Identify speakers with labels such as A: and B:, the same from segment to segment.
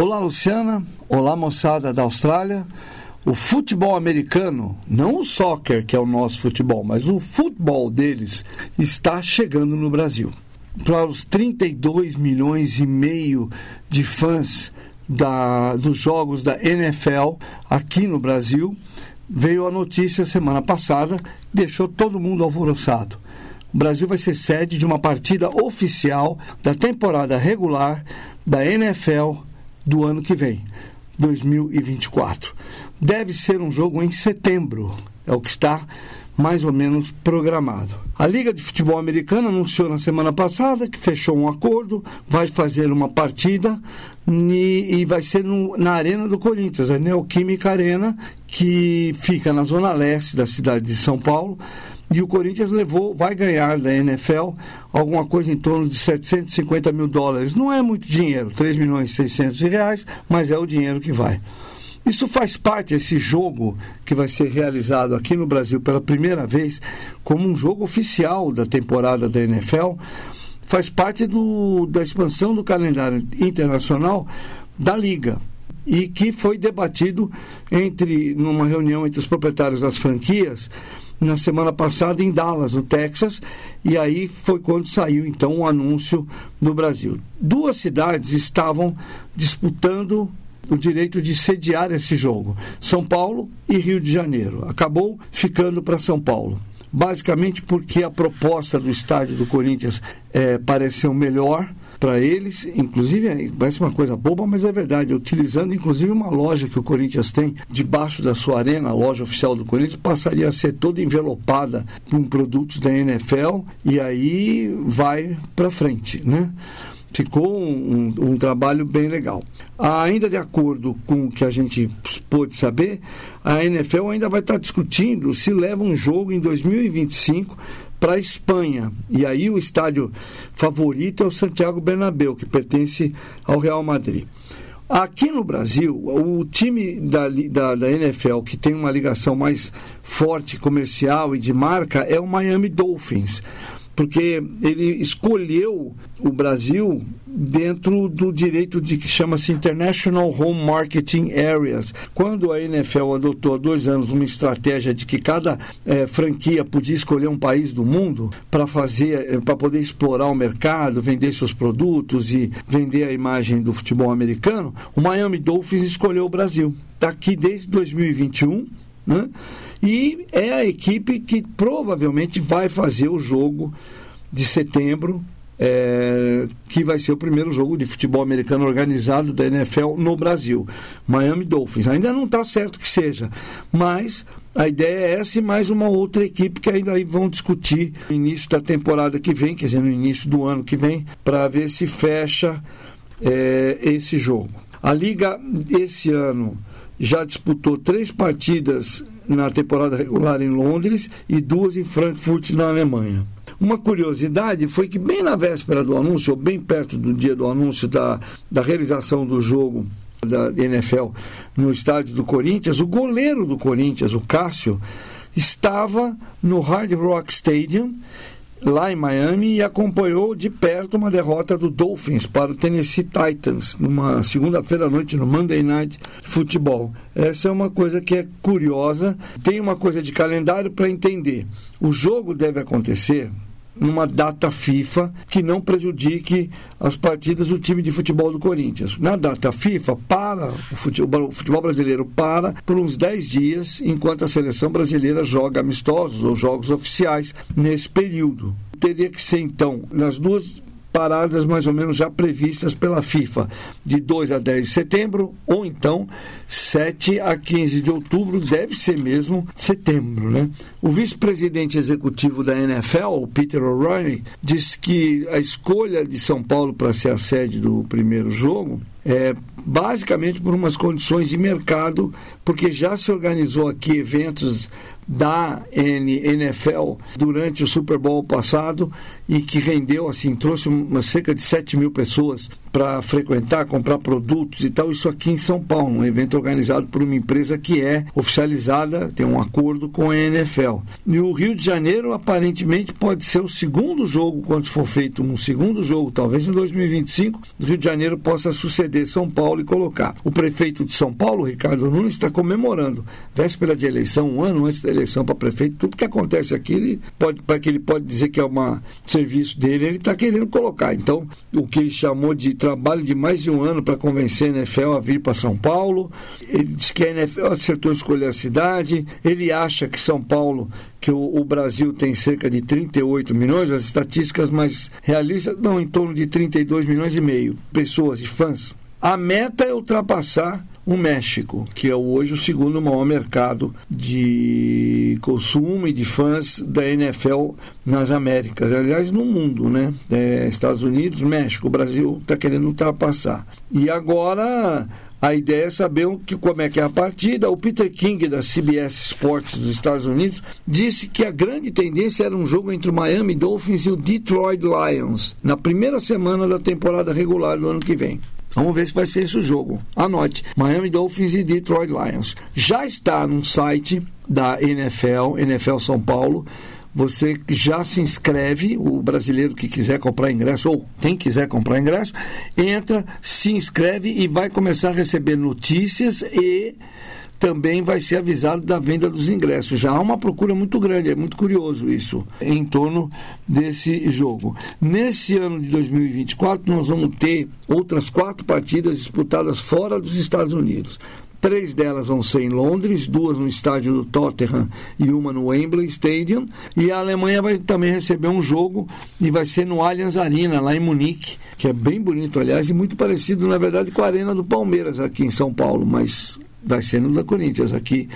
A: Olá, Luciana. Olá, moçada da Austrália. O futebol americano, não o soccer, que é o nosso futebol, mas o futebol deles, está chegando no Brasil. Para os 32 milhões e meio de fãs da, dos jogos da NFL aqui no Brasil, veio a notícia semana passada, deixou todo mundo alvoroçado. O Brasil vai ser sede de uma partida oficial da temporada regular da NFL do ano que vem, 2024. Deve ser um jogo em setembro, é o que está mais ou menos programado. A Liga de Futebol Americana anunciou na semana passada que fechou um acordo, vai fazer uma partida e vai ser no, na Arena do Corinthians, a Neoquímica Arena, que fica na zona leste da cidade de São Paulo. E o Corinthians levou, vai ganhar da NFL alguma coisa em torno de 750 mil dólares. Não é muito dinheiro, 3 milhões e 600 reais, mas é o dinheiro que vai. Isso faz parte, esse jogo que vai ser realizado aqui no Brasil pela primeira vez, como um jogo oficial da temporada da NFL, faz parte do, da expansão do calendário internacional da Liga e que foi debatido entre numa reunião entre os proprietários das franquias na semana passada em Dallas, no Texas, e aí foi quando saiu então o anúncio no Brasil. Duas cidades estavam disputando o direito de sediar esse jogo, São Paulo e Rio de Janeiro. Acabou ficando para São Paulo. Basicamente porque a proposta do estádio do Corinthians é, pareceu melhor para eles, inclusive parece uma coisa boba, mas é verdade, utilizando inclusive uma loja que o Corinthians tem debaixo da sua arena, a loja oficial do Corinthians, passaria a ser toda envelopada com produtos da NFL e aí vai para frente, né? ficou um, um, trabalho bem legal. Ainda de acordo com o que a gente pôde saber, a NFL ainda vai estar discutindo se leva um jogo em 2025 para a Espanha. E aí o estádio favorito é o Santiago Bernabéu, que pertence ao Real Madrid. Aqui no Brasil, o time da, da, da, NFL que tem uma ligação mais forte comercial e de marca é o Miami Dolphins porque ele escolheu o Brasil dentro do direito de que chama-se International Home Marketing Areas. Quando a NFL adotou há dois anos uma estratégia de que cada é, franquia podia escolher um país do mundo para fazer, é, para poder explorar o mercado, vender seus produtos e vender a imagem do futebol americano, o Miami Dolphins escolheu o Brasil. Está aqui desde 2021, né? E é a equipe que provavelmente vai fazer o jogo de setembro, é, que vai ser o primeiro jogo de futebol americano organizado da NFL no Brasil. Miami Dolphins. Ainda não está certo que seja, mas a ideia é essa e mais uma outra equipe que ainda vão discutir no início da temporada que vem, quer dizer, no início do ano que vem, para ver se fecha é, esse jogo. A Liga, esse ano, já disputou três partidas na temporada regular em Londres e duas em Frankfurt, na Alemanha. Uma curiosidade foi que, bem na véspera do anúncio, ou bem perto do dia do anúncio da, da realização do jogo da NFL no estádio do Corinthians, o goleiro do Corinthians, o Cássio, estava no Hard Rock Stadium lá em Miami e acompanhou de perto uma derrota do Dolphins para o Tennessee Titans numa segunda-feira à noite no Monday Night Football. Essa é uma coisa que é curiosa. Tem uma coisa de calendário para entender. O jogo deve acontecer numa data FIFA que não prejudique as partidas do time de futebol do Corinthians. Na data FIFA, para o futebol, o futebol brasileiro para por uns 10 dias, enquanto a seleção brasileira joga amistosos ou jogos oficiais nesse período. Teria que ser, então, nas duas paradas mais ou menos já previstas pela FIFA, de 2 a 10 de setembro, ou então 7 a 15 de outubro, deve ser mesmo setembro. Né? O vice-presidente executivo da NFL, Peter O'Reilly, disse que a escolha de São Paulo para ser a sede do primeiro jogo é basicamente por umas condições de mercado, porque já se organizou aqui eventos da NFL durante o Super Bowl passado e que rendeu, assim, trouxe uma, cerca de 7 mil pessoas para frequentar, comprar produtos e tal, isso aqui em São Paulo, um evento organizado por uma empresa que é oficializada, tem um acordo com a NFL. E o Rio de Janeiro aparentemente pode ser o segundo jogo, quando for feito um segundo jogo, talvez em 2025, o Rio de Janeiro possa suceder São Paulo e colocar. O prefeito de São Paulo, Ricardo Nunes, está comemorando, véspera de eleição, um ano antes da eleição para prefeito, tudo que acontece aqui, ele pode, para que ele pode dizer que é um serviço dele, ele está querendo colocar. Então, o que ele chamou de trabalho de mais de um ano para convencer a NFL a vir para São Paulo. Ele diz que a NFL acertou escolher a cidade. Ele acha que São Paulo, que o, o Brasil tem cerca de 38 milhões, as estatísticas mais realistas dão em torno de 32 milhões e meio pessoas e fãs. A meta é ultrapassar o México, que é hoje o segundo maior mercado de consumo e de fãs da NFL nas Américas, aliás, no mundo, né? É, Estados Unidos, México, Brasil está querendo ultrapassar. E agora a ideia é saber o que, como é que é a partida. O Peter King, da CBS Sports dos Estados Unidos, disse que a grande tendência era um jogo entre o Miami Dolphins e o Detroit Lions, na primeira semana da temporada regular do ano que vem. Vamos ver se vai ser esse o jogo. Anote: Miami Dolphins e Detroit Lions. Já está no site da NFL, NFL São Paulo. Você já se inscreve, o brasileiro que quiser comprar ingresso, ou quem quiser comprar ingresso, entra, se inscreve e vai começar a receber notícias e também vai ser avisado da venda dos ingressos. Já há uma procura muito grande, é muito curioso isso, em torno desse jogo. Nesse ano de 2024, nós vamos ter outras quatro partidas disputadas fora dos Estados Unidos. Três delas vão ser em Londres, duas no estádio do Tottenham e uma no Wembley Stadium. E a Alemanha vai também receber um jogo e vai ser no Allianz Arena, lá em Munique, que é bem bonito, aliás, e muito parecido, na verdade, com a Arena do Palmeiras aqui em São Paulo, mas vai ser no da Corinthians aqui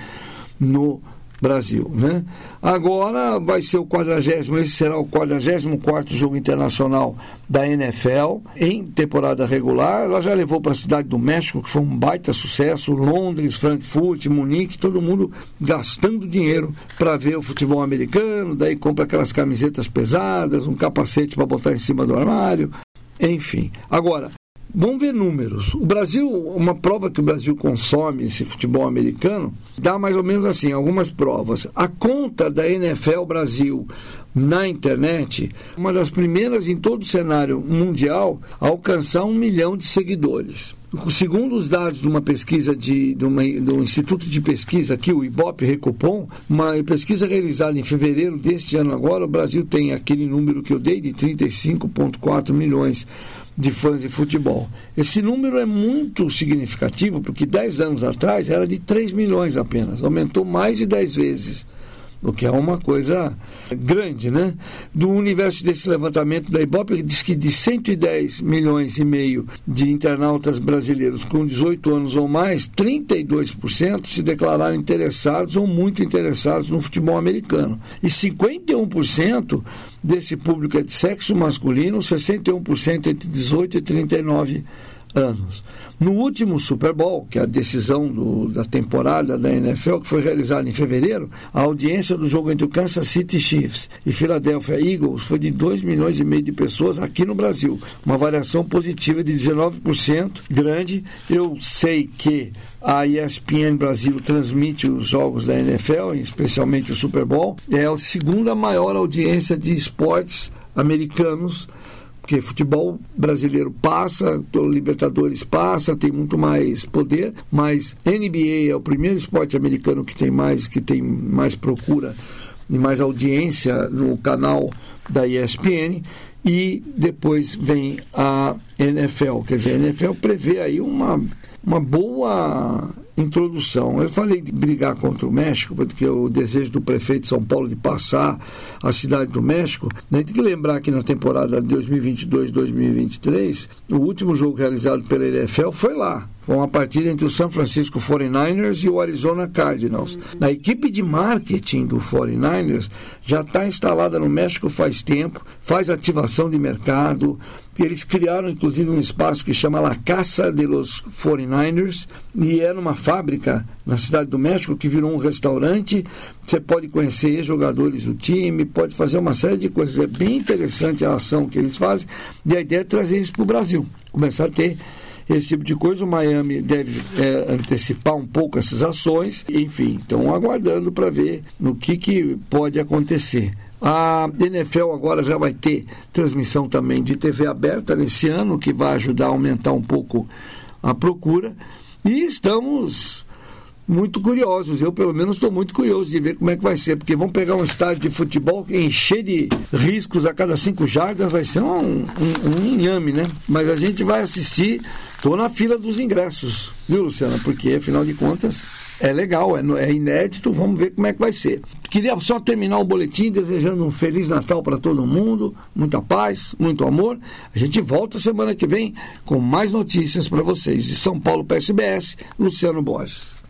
A: no Brasil, né? Agora vai ser o 40, esse será o 44 jogo internacional da NFL em temporada regular. Ela já levou para a cidade do México, que foi um baita sucesso, Londres, Frankfurt, Munique, todo mundo gastando dinheiro para ver o futebol americano, daí compra aquelas camisetas pesadas, um capacete para botar em cima do armário, enfim. Agora, Vamos ver números. O Brasil, uma prova que o Brasil consome esse futebol americano, dá mais ou menos assim, algumas provas. A conta da NFL Brasil na internet, uma das primeiras em todo o cenário mundial a alcançar um milhão de seguidores. Segundo os dados de uma pesquisa de, de, uma, de um instituto de pesquisa aqui, o Ibope Recupom, uma pesquisa realizada em fevereiro deste ano agora, o Brasil tem aquele número que eu dei de 35,4 milhões de fãs de futebol. Esse número é muito significativo porque 10 anos atrás era de 3 milhões apenas, aumentou mais de 10 vezes o que é uma coisa grande, né? Do universo desse levantamento da Ibope, diz que de 110 milhões e meio de internautas brasileiros com 18 anos ou mais, 32% se declararam interessados ou muito interessados no futebol americano. E 51% desse público é de sexo masculino, 61% entre 18 e 39 anos. No último Super Bowl, que é a decisão do, da temporada da NFL, que foi realizada em fevereiro, a audiência do jogo entre o Kansas City Chiefs e Philadelphia Eagles foi de 2 milhões e meio de pessoas aqui no Brasil, uma variação positiva de 19%, grande. Eu sei que a ESPN Brasil transmite os jogos da NFL, especialmente o Super Bowl, é a segunda maior audiência de esportes americanos porque futebol brasileiro passa, o Libertadores passa, tem muito mais poder, mas NBA é o primeiro esporte americano que tem mais, que tem mais procura e mais audiência no canal da ESPN e depois vem a NFL, quer dizer, a NFL prevê aí uma, uma boa introdução. Eu falei de brigar contra o México, porque o desejo do prefeito de São Paulo de passar a cidade do México. Né? Tem que lembrar que na temporada de 2022-2023, o último jogo realizado pela NFL foi lá. Foi uma partida entre o San Francisco 49ers e o Arizona Cardinals. A equipe de marketing do 49ers já está instalada no México faz tempo, faz ativação de mercado, eles criaram inclusive um espaço que chama La Casa de los 49ers e é numa fábrica na cidade do México que virou um restaurante. Você pode conhecer jogadores do time, pode fazer uma série de coisas. É bem interessante a ação que eles fazem e a ideia é trazer isso para o Brasil. começar a ter esse tipo de coisa. O Miami deve é, antecipar um pouco essas ações. Enfim, estão aguardando para ver no que, que pode acontecer. A NFL agora já vai ter transmissão também de TV aberta nesse ano, que vai ajudar a aumentar um pouco a procura. E estamos muito curiosos. Eu, pelo menos, estou muito curioso de ver como é que vai ser, porque vão pegar um estádio de futebol encher de riscos a cada cinco jardas, vai ser um, um, um inhame, né? Mas a gente vai assistir, estou na fila dos ingressos, viu, Luciana? Porque, afinal de contas, é legal, é, é inédito, vamos ver como é que vai ser. Queria só terminar o boletim desejando um Feliz Natal para todo mundo, muita paz, muito amor. A gente volta semana que vem com mais notícias para vocês. De São Paulo para SBS, Luciano Borges.